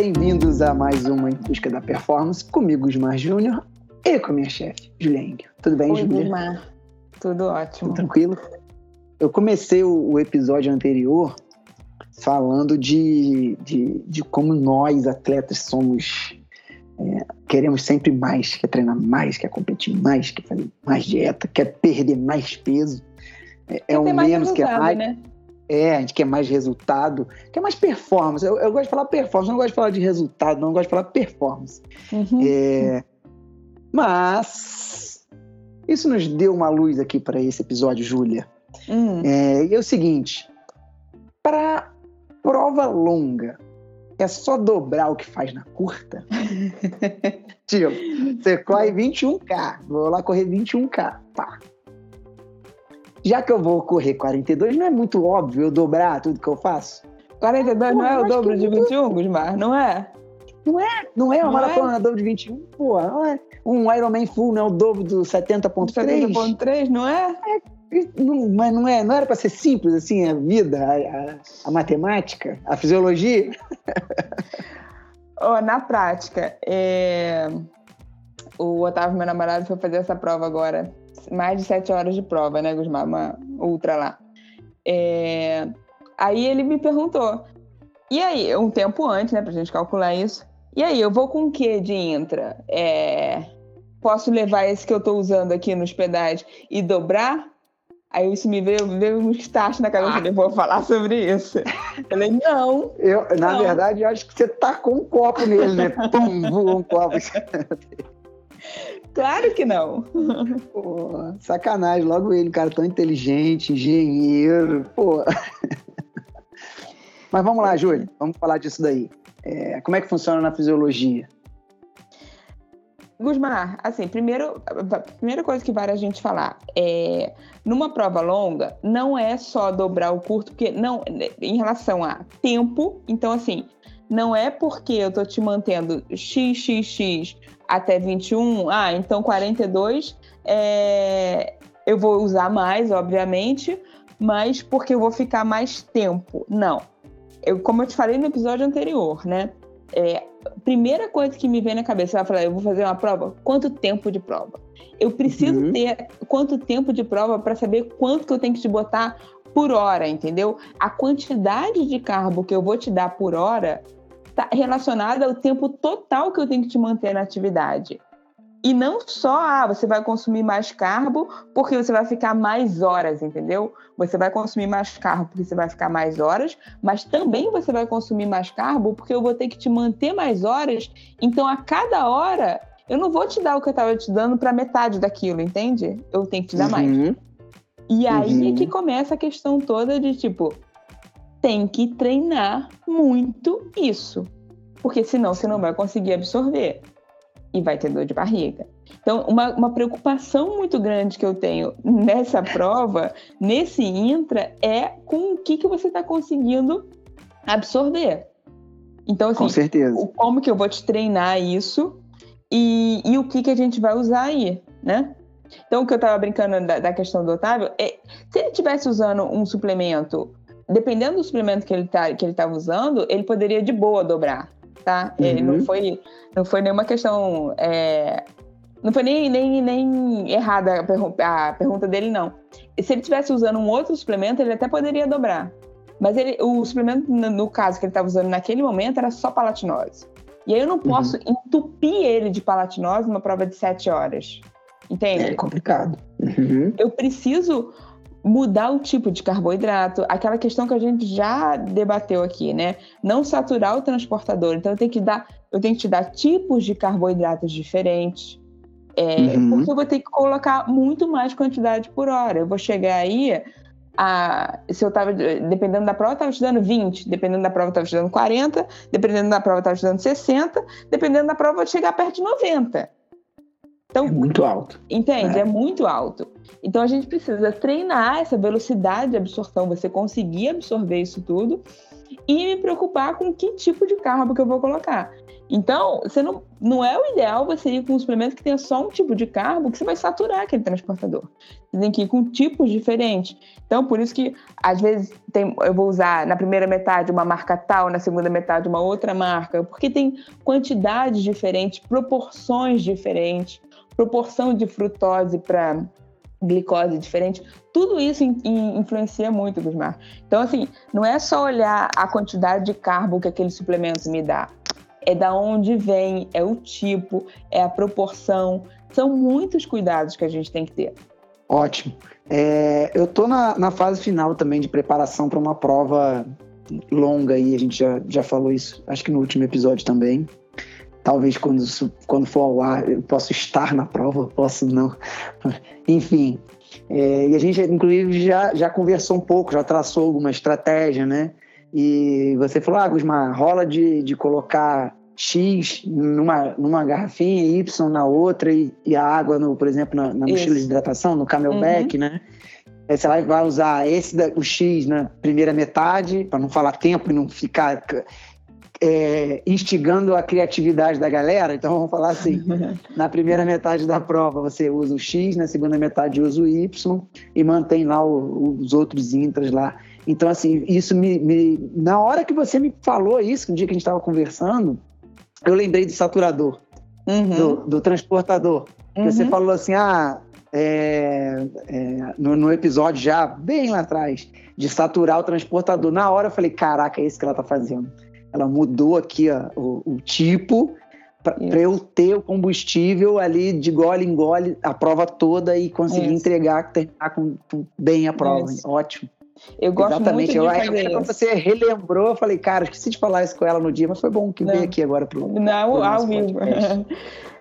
Bem-vindos a mais uma Em Busca da Performance, comigo, Gilmar Júnior, e com a minha chefe, Juliane. Tudo bem, Oi, Gilmar? Tudo ótimo. Tudo tranquilo? Eu comecei o, o episódio anterior falando de, de, de, como nós, atletas, somos. É, queremos sempre mais, quer treinar mais, quer competir mais, quer fazer mais dieta, quer perder mais peso. É, é o menos que é mais. Né? É, a gente quer mais resultado, quer mais performance. Eu, eu, gosto de falar performance, não gosto de falar de resultado, não gosto de falar performance. Uhum. É, mas isso nos deu uma luz aqui para esse episódio, Júlia. Uhum. É, e é o seguinte: para prova longa, é só dobrar o que faz na curta? tipo, você corre 21K, vou lá correr 21K, pá já que eu vou correr 42, não é muito óbvio eu dobrar tudo que eu faço? 42 pô, não é o dobro de 21, Gusmar? Não é? Não é, não é uma maratona é? dobro de 21, pô, não é. Um Ironman full não é o dobro do 70.3? 70.3, não é? é não, mas não é, não era para ser simples assim a vida, a, a, a matemática, a fisiologia? oh, na prática, é... o Otávio, meu namorado, foi fazer essa prova agora mais de sete horas de prova, né, Gusmar? Uma ultra lá. É... Aí ele me perguntou, e aí, um tempo antes, né, pra gente calcular isso, e aí, eu vou com o que de intra? É... Posso levar esse que eu tô usando aqui nos pedais e dobrar? Aí isso me veio, veio um estágio na cabeça, ah. vou falar sobre isso. Eu falei, não. Eu, na não. verdade, eu acho que você tá com um copo nele, né? Pum, voa um copo. Claro que não. Pô, sacanagem, logo ele, cara tão inteligente, engenheiro, pô. Mas vamos lá, Júlio, vamos falar disso daí. É, como é que funciona na fisiologia? Gusmar, assim, primeiro, a primeira coisa que vale a gente falar é, numa prova longa, não é só dobrar o curto, porque não, em relação a tempo, então assim, não é porque eu tô te mantendo xxx até 21, ah, então 42 é, eu vou usar mais, obviamente, mas porque eu vou ficar mais tempo. Não. Eu, como eu te falei no episódio anterior, né? É, primeira coisa que me vem na cabeça, você vai falar, eu vou fazer uma prova, quanto tempo de prova? Eu preciso uhum. ter quanto tempo de prova para saber quanto que eu tenho que te botar por hora, entendeu? A quantidade de carbo que eu vou te dar por hora está relacionada ao tempo total que eu tenho que te manter na atividade. E não só, ah, você vai consumir mais carbo porque você vai ficar mais horas, entendeu? Você vai consumir mais carbo porque você vai ficar mais horas, mas também você vai consumir mais carbo porque eu vou ter que te manter mais horas. Então, a cada hora, eu não vou te dar o que eu estava te dando para metade daquilo, entende? Eu tenho que te dar uhum. mais. E aí uhum. é que começa a questão toda de tipo, tem que treinar muito isso. Porque senão você não vai conseguir absorver e vai ter dor de barriga. Então, uma, uma preocupação muito grande que eu tenho nessa prova, nesse intra, é com o que, que você está conseguindo absorver. Então, assim, com certeza. como que eu vou te treinar isso e, e o que, que a gente vai usar aí, né? Então, o que eu estava brincando da, da, questão do Otávio, é, se ele estivesse usando um suplemento dependendo do suplemento que ele tá, que ele estava usando, ele poderia de boa dobrar, tá? Uhum. Ele não foi, não foi nenhuma questão, é, não foi nem, nem, nem errada a, a, pergunta dele, não. E se ele estivesse usando um outro suplemento, ele até poderia dobrar. Mas ele, o suplemento, no caso que ele estava usando naquele momento, era só palatinose. E aí eu não posso uhum. entupir ele de palatinose numa prova de 7 horas. Entende? É complicado. Uhum. Eu preciso mudar o tipo de carboidrato, aquela questão que a gente já debateu aqui, né? Não saturar o transportador. Então eu tenho que dar, eu tenho que te dar tipos de carboidratos diferentes. É, uhum. Porque eu vou ter que colocar muito mais quantidade por hora. Eu vou chegar aí a, se eu tava, dependendo da prova, eu estava estudando 20, dependendo da prova, eu estava estudando 40, dependendo da prova, eu estava estudando 60, dependendo da prova, eu vou chegar perto de 90. Então, é muito alto. Entende? É. é. muito alto. Então a gente precisa treinar essa velocidade de absorção, você conseguir absorver isso tudo e me preocupar com que tipo de carbo que eu vou colocar. Então, você não, não é o ideal você ir com um suplemento que tenha só um tipo de carbo, que você vai saturar aquele transportador. Você tem que ir com tipos diferentes. Então, por isso que, às vezes, tem, eu vou usar na primeira metade uma marca tal, na segunda metade uma outra marca, porque tem quantidades diferentes, proporções diferentes, proporção de frutose para glicose diferente, tudo isso in, in, influencia muito, Gusmar. Então, assim, não é só olhar a quantidade de carbo que aquele suplemento me dá, é da onde vem, é o tipo, é a proporção. São muitos cuidados que a gente tem que ter. Ótimo. É, eu estou na, na, fase final também de preparação para uma prova longa aí, a gente já, já falou isso, acho que no último episódio também. Talvez quando, quando for ao ar eu possa estar na prova, posso não. Enfim, é, e a gente, inclusive, já, já conversou um pouco, já traçou alguma estratégia, né? E você falou, ah, Gusmar, rola de, de colocar X numa, numa garrafinha e Y na outra e, e a água, no, por exemplo, na, na mochila de hidratação, no camelback, uhum. né? Aí você vai usar esse da, o X na primeira metade, para não falar tempo e não ficar é, instigando a criatividade da galera. Então vamos falar assim: na primeira metade da prova você usa o X, na segunda metade usa o Y e mantém lá o, os outros intras lá. Então, assim, isso me, me, Na hora que você me falou isso, no dia que a gente estava conversando, eu lembrei do saturador, uhum. do, do, transportador. Uhum. Que você falou assim, ah, é, é, no, no, episódio já, bem lá atrás, de saturar o transportador. Na hora eu falei, caraca, é isso que ela tá fazendo. Ela mudou aqui ó, o, o tipo para eu ter o combustível ali de gole em gole, a prova toda e conseguir isso. entregar, terminar com, com, bem a prova. Isso. Ótimo. Eu gosto Exatamente. muito de eu, fazer eu, Você relembrou, eu falei, cara, esqueci de falar isso com ela no dia, mas foi bom que veio aqui agora pro. Não, pro ao vivo.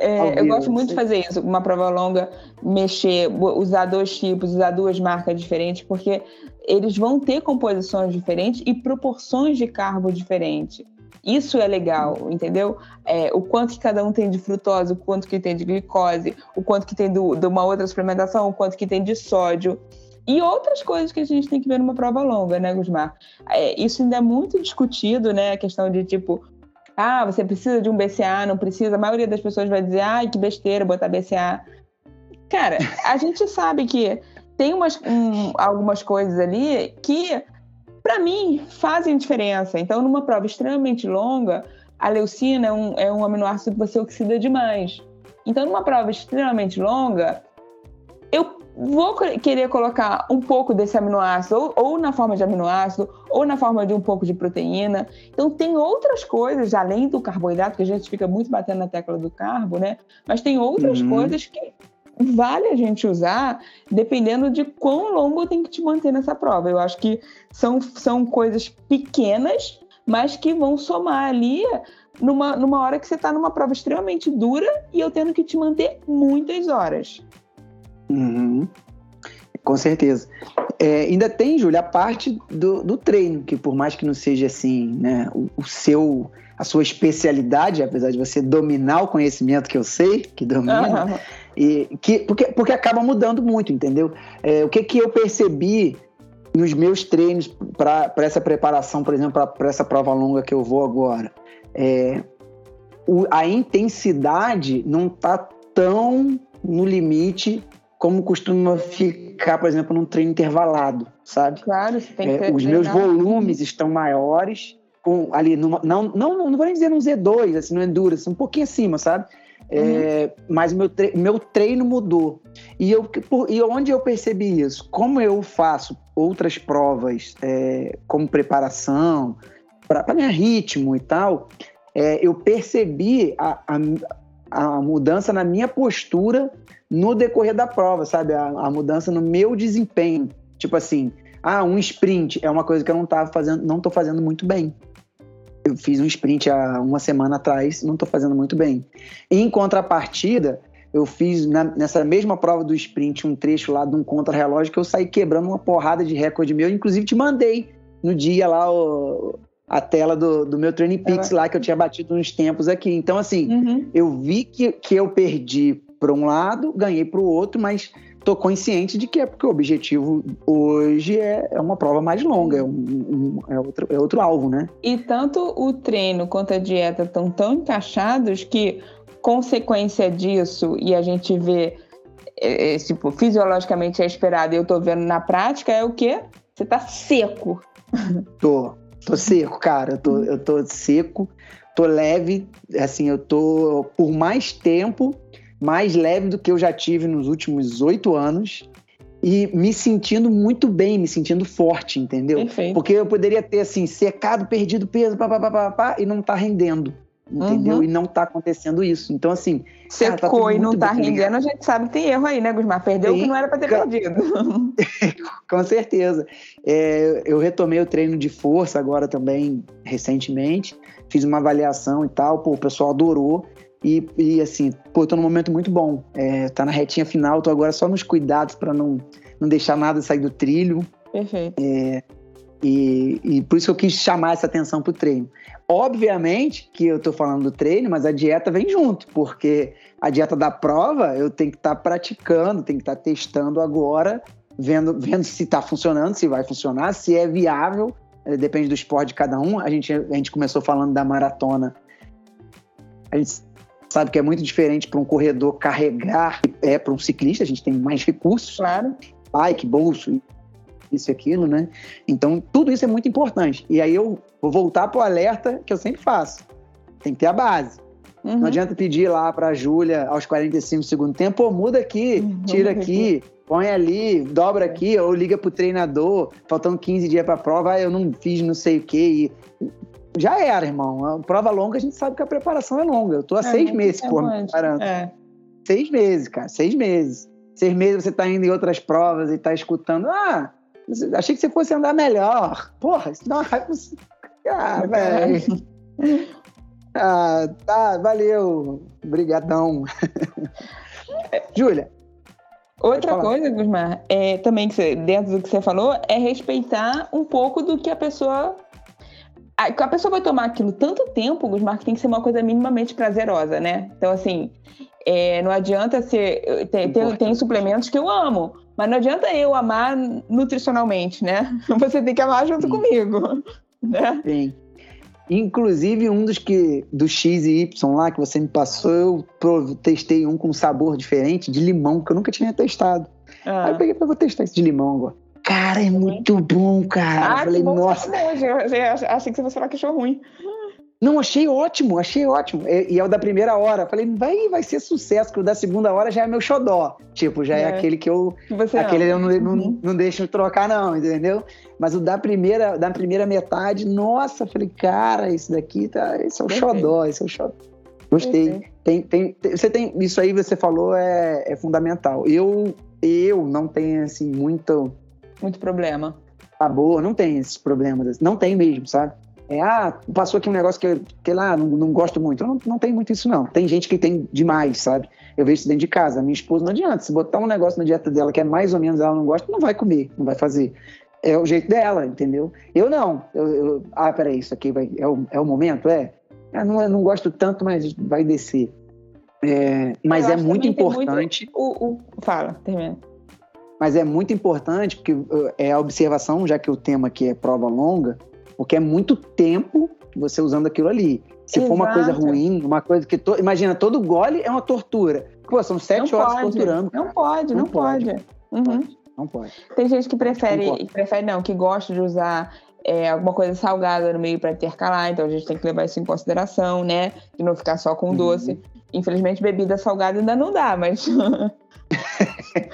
É, ao eu vivo, gosto muito de fazer isso, uma prova longa, mexer, usar dois tipos, usar duas marcas diferentes, porque eles vão ter composições diferentes e proporções de carbo diferentes. Isso é legal, entendeu? É, o quanto que cada um tem de frutose, o quanto que tem de glicose, o quanto que tem do, de uma outra suplementação, o quanto que tem de sódio. E outras coisas que a gente tem que ver numa prova longa, né, Gusmar? É, isso ainda é muito discutido, né? A questão de tipo, ah, você precisa de um BCA, não precisa. A maioria das pessoas vai dizer, ai, que besteira botar BCA. Cara, a gente sabe que tem umas, um, algumas coisas ali que, para mim, fazem diferença. Então, numa prova extremamente longa, a leucina é um, é um aminoácido que você oxida demais. Então, numa prova extremamente longa, eu vou querer colocar um pouco desse aminoácido, ou, ou, na forma de aminoácido, ou na forma de um pouco de proteína. Então, tem outras coisas, além do carboidrato, que a gente fica muito batendo na tecla do carbo, né? Mas tem outras uhum. coisas que vale a gente usar, dependendo de quão longo tem que te manter nessa prova. Eu acho que são, são coisas pequenas, mas que vão somar ali numa, numa hora que você está numa prova extremamente dura e eu tendo que te manter muitas horas. Uhum. Com certeza. É, ainda tem, Júlia, a parte do, do, treino, que por mais que não seja assim, né, o, o, seu, a sua especialidade, apesar de você dominar o conhecimento que eu sei, que domina, uhum. E, que, porque, porque acaba mudando muito, entendeu? É, o que, que eu percebi nos meus treinos para essa preparação, por exemplo, para essa prova longa que eu vou agora, é, o, a intensidade não está tão no limite como costuma ficar, por exemplo, num treino intervalado, sabe? Claro, você tem que é, Os meus volumes estão maiores, com, ali, numa, não, não, não vou nem dizer num Z2, assim, no Endurance, um pouquinho acima, sabe? Uhum. É, mas meu, tre meu treino mudou. E, eu, por, e onde eu percebi isso? Como eu faço outras provas é, como preparação, para ganhar ritmo e tal, é, eu percebi a, a, a mudança na minha postura no decorrer da prova, sabe? A, a, mudança no meu desempenho. Tipo assim, ah, um sprint é uma coisa que eu não tava fazendo, não tô fazendo muito bem. Eu fiz um sprint há uma semana atrás, não tô fazendo muito bem. Em contrapartida, eu fiz na, nessa mesma prova do sprint um trecho lá de um contra-relógio que eu saí quebrando uma porrada de recorde meu, inclusive te mandei no dia lá o, a tela do, do meu Training Peaks lá que eu tinha batido uns tempos aqui. Então, assim, uhum. eu vi que, que eu perdi para um lado, ganhei para o outro, mas tô consciente de que é porque o objetivo hoje é, é uma prova mais longa, é, um, um, é, outro, é outro alvo, né? E tanto o treino quanto a dieta estão tão encaixados que, consequência disso, e a gente vê, é, é, tipo, fisiologicamente é esperado e eu tô vendo na prática, é o quê? Você tá seco. Tô, tô seco, cara. Eu tô, eu tô seco, tô leve, assim, eu tô por mais tempo mais leve do que eu já tive nos últimos oito anos e me sentindo muito bem, me sentindo forte, entendeu? Perfeito. Porque eu poderia ter, assim, secado, perdido peso, pá, pá, pá, pá, e não tá rendendo, entendeu? Uhum. E não tá acontecendo isso. Então, assim... Secou tá e não tá rendendo, a gente sabe que tem erro aí, né, Gusmar? Perdeu o que não era para ter perdido. Com certeza. É, eu retomei o treino de força agora também, recentemente. Fiz uma avaliação e tal, pô, o pessoal adorou. E, e assim, pô, tô num momento muito bom. É, tá na retinha final, tô agora só nos cuidados para não, não deixar nada sair do trilho. Perfeito. É, e, e, por isso que eu quis chamar essa atenção pro treino. Obviamente que eu tô falando do treino, mas a dieta vem junto, porque a dieta da prova eu tenho que estar tá praticando, tenho que estar tá testando agora, vendo, vendo se está funcionando, se vai funcionar, se é viável, é, depende do esporte de cada um. A gente, a gente começou falando da maratona. A gente sabe que é muito diferente para um corredor carregar, é para um ciclista, a gente tem mais recursos. Claro. Bike, bolso, isso e aquilo, né? Então, tudo isso é muito importante. E aí eu vou voltar para o alerta que eu sempre faço. Tem que ter a base. Uhum. Não adianta pedir lá para a Júlia aos 45 segundo tempo, pô, muda aqui, uhum. tira aqui, põe ali, dobra aqui, ou liga pro treinador, faltando 15 dias para a prova, ah, eu não fiz não sei o quê. E já era, irmão. A prova longa, a gente sabe que a preparação é longa. Eu tô há é, seis meses, pô, me preparando. É. Seis meses, cara, seis meses. Seis meses você tá indo em outras provas e tá escutando. Ah, achei que você fosse andar melhor. Porra, isso dá uma raiva. Ah, velho. Ah, tá, valeu. Obrigadão. Júlia. Outra coisa, Gusmar, é, também que você, dentro do que você falou, é respeitar um pouco do que a pessoa a pessoa vai tomar aquilo tanto tempo, Gusmar, que tem que ser uma coisa minimamente prazerosa, né? Então, assim, é, não adianta ser. Tem, tem, tem, suplementos que eu amo, mas não adianta eu amar nutricionalmente, né? Você tem que amar junto Sim. comigo. Né? Sim. Inclusive, um dos que do X e Y lá que você me passou, eu testei um com sabor diferente, de limão, que eu nunca tinha testado. Ah. Aí eu peguei para vou testar esse de limão agora. Cara, é muito bom, cara. Ah, eu falei, nossa. Eu achei que você falar que achou ruim. Não, achei ótimo, achei ótimo. E, e é o da primeira hora. Falei, vai, vai ser sucesso, porque o da segunda hora já é meu xodó. Tipo, já é, é aquele que eu. Você aquele eu não, não, uhum. não deixo trocar, não, entendeu? Mas o da primeira, da primeira metade, nossa, falei, cara, esse daqui tá. Esse é o Perfeito. xodó, esse é o xodó. Gostei. Tem, tem, tem, você tem. Isso aí você falou é, é fundamental. Eu, eu não tenho assim, muito muito problema. Sabor, não tem esses problemas. Não tem mesmo, sabe? É, ah, passou aqui um negócio que, que lá, não, não gosto muito. Não, não tem muito isso, não. Tem gente que tem demais, sabe? Eu vejo isso dentro de casa. Minha esposa não adianta. Se botar um negócio na dieta dela que é mais ou menos ela não gosta, não vai comer, não vai fazer. É o jeito dela, entendeu? Eu não. Eu, eu, ah, peraí, isso aqui vai, é, o, é o momento? É. Eu não, eu não gosto tanto, mas vai descer. É, mas é muito importante. Muito... O, o... Fala, termina. Mas é muito importante, porque uh, é a observação, já que o tema aqui é prova longa, porque é muito tempo você usando aquilo ali. Se Exato. for uma coisa ruim, uma coisa que. To... Imagina, todo gole é uma tortura. Pô, são sete não horas pode. torturando. Não pode, não, não pode. pode. Uhum. Não pode. Tem gente que prefere, não prefere não, que gosta de usar é, alguma coisa salgada no meio para intercalar, então a gente tem que levar isso em consideração, né? De não ficar só com uhum. doce. Infelizmente, bebida salgada ainda não dá, mas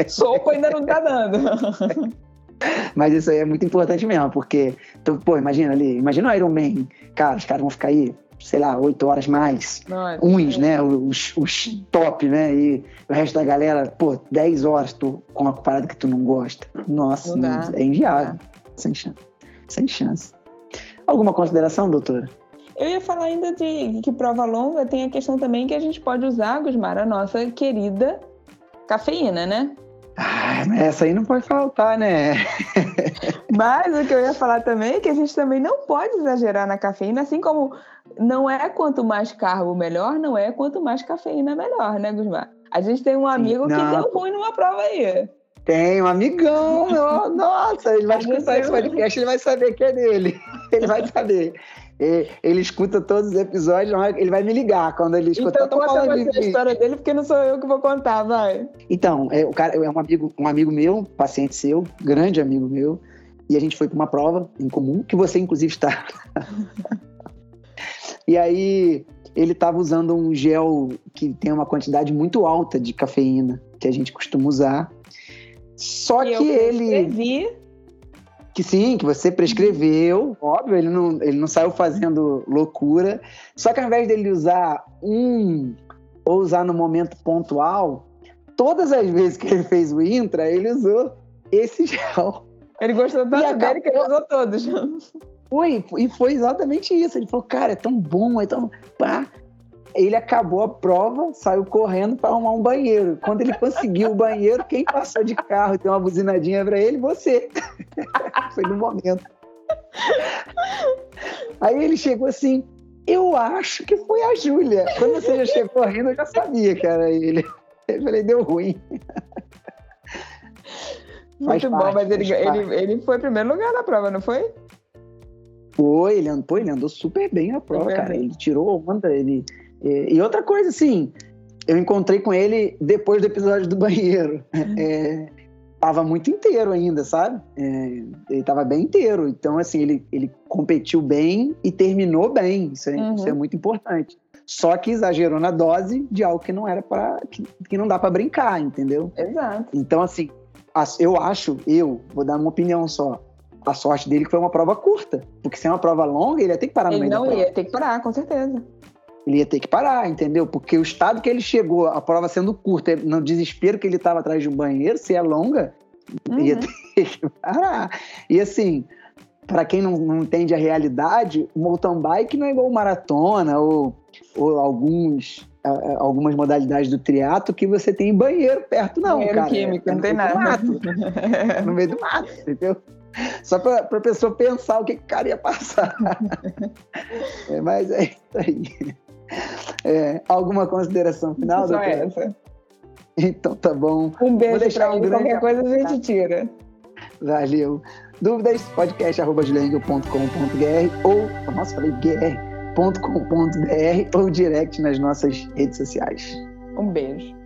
Soco ainda não tá dando. Mas isso aí é muito importante mesmo, porque, tu, pô, imagina ali, imagina o Iron Man, cara, os caras vão ficar aí, sei lá, oito horas mais, Nossa, uns, é. né, os, os top, né, e o resto da galera, pô, dez horas tu, com uma parada que tu não gosta. Nossa, não é inviável, sem chance, sem chance. Alguma consideração, doutora? Eu ia falar ainda de que prova longa tem a questão também que a gente pode usar, Gusmar, a nossa querida cafeína, né? Ah, essa aí não pode faltar, né? Mas o que eu ia falar também é que a gente também não pode exagerar na cafeína, assim como não é quanto mais carbo melhor, não é quanto mais cafeína melhor, né, Gusmar? A gente tem um amigo Não. que deu ruim numa prova aí. Tem um amigão, meu, nossa, ele vai escutar esse podcast, ele vai saber que é dele. Ele vai saber. Ele, escuta todos os episódios, ele vai me ligar quando ele escutar. Então conta você de... a história dele, porque não sou eu que vou contar, vai. Então, é, o cara é um amigo, um amigo meu, paciente seu, grande amigo meu, e a gente foi para uma prova em comum, que você inclusive está. e aí ele estava usando um gel que tem uma quantidade muito alta de cafeína, que a gente costuma usar. Só que, que ele que sim, que você prescreveu, óbvio, ele não, ele não saiu fazendo loucura. Só que ao invés dele usar um ou usar no momento pontual, todas as vezes que ele fez o intra, ele usou esse gel. Ele gostou tanto acabou... dele que ele usou todos. Foi, e foi exatamente isso. Ele falou, cara, é tão bom, é tão. Pá ele acabou a prova, saiu correndo para arrumar um banheiro. Quando ele conseguiu o banheiro, quem passou de carro e deu uma buzinadinha para ele? Você. Foi no momento. Aí ele chegou assim, eu acho que foi a Júlia. Quando você já chegou correndo, eu já sabia que era ele. Eu falei, deu ruim. Muito bom, mas ele, ele, ele foi em primeiro lugar na prova, não foi? Foi, ele andou, ele andou super bem a prova, super cara. Bem. Ele tirou onda, ele, e, e, outra coisa, assim, eu encontrei com ele depois do episódio do banheiro. Uhum. É, tava muito inteiro ainda, sabe? É, ele tava bem inteiro. Então, assim, ele, ele competiu bem e terminou bem. Isso é, uhum. isso é muito importante. Só que exagerou na dose de algo que não era para que, que não dá para brincar, entendeu? Exato. Então, assim, eu acho, eu vou dar uma opinião só. A sorte dele foi uma prova curta, porque se é uma prova longa, ele ia ter que parar ele no meio Ele não ia ter que parar, com certeza ele ia ter que parar, entendeu? Porque o estado que ele chegou, a prova sendo curta, no desespero que ele estava atrás de um banheiro, se é longa, uhum. ia ter que parar. E assim, para quem não, não, entende a realidade, o mountain bike não é igual maratona ou, ou alguns algumas modalidades do triatlo que você tem banheiro perto, não, banheiro cara. químico, é, não tem nada. Mato, no meio do mato, entendeu? Só para a pessoa pensar o que, que o cara ia passar. é, mas é isso aí. É, alguma consideração final? Só essa. Então tá bom. Um beijo um qualquer coisa a gente tira. Valeu. Dúvidas? podcast.com.br ou, nossa, falei gr.com.br ou direct nas nossas redes sociais. Um beijo.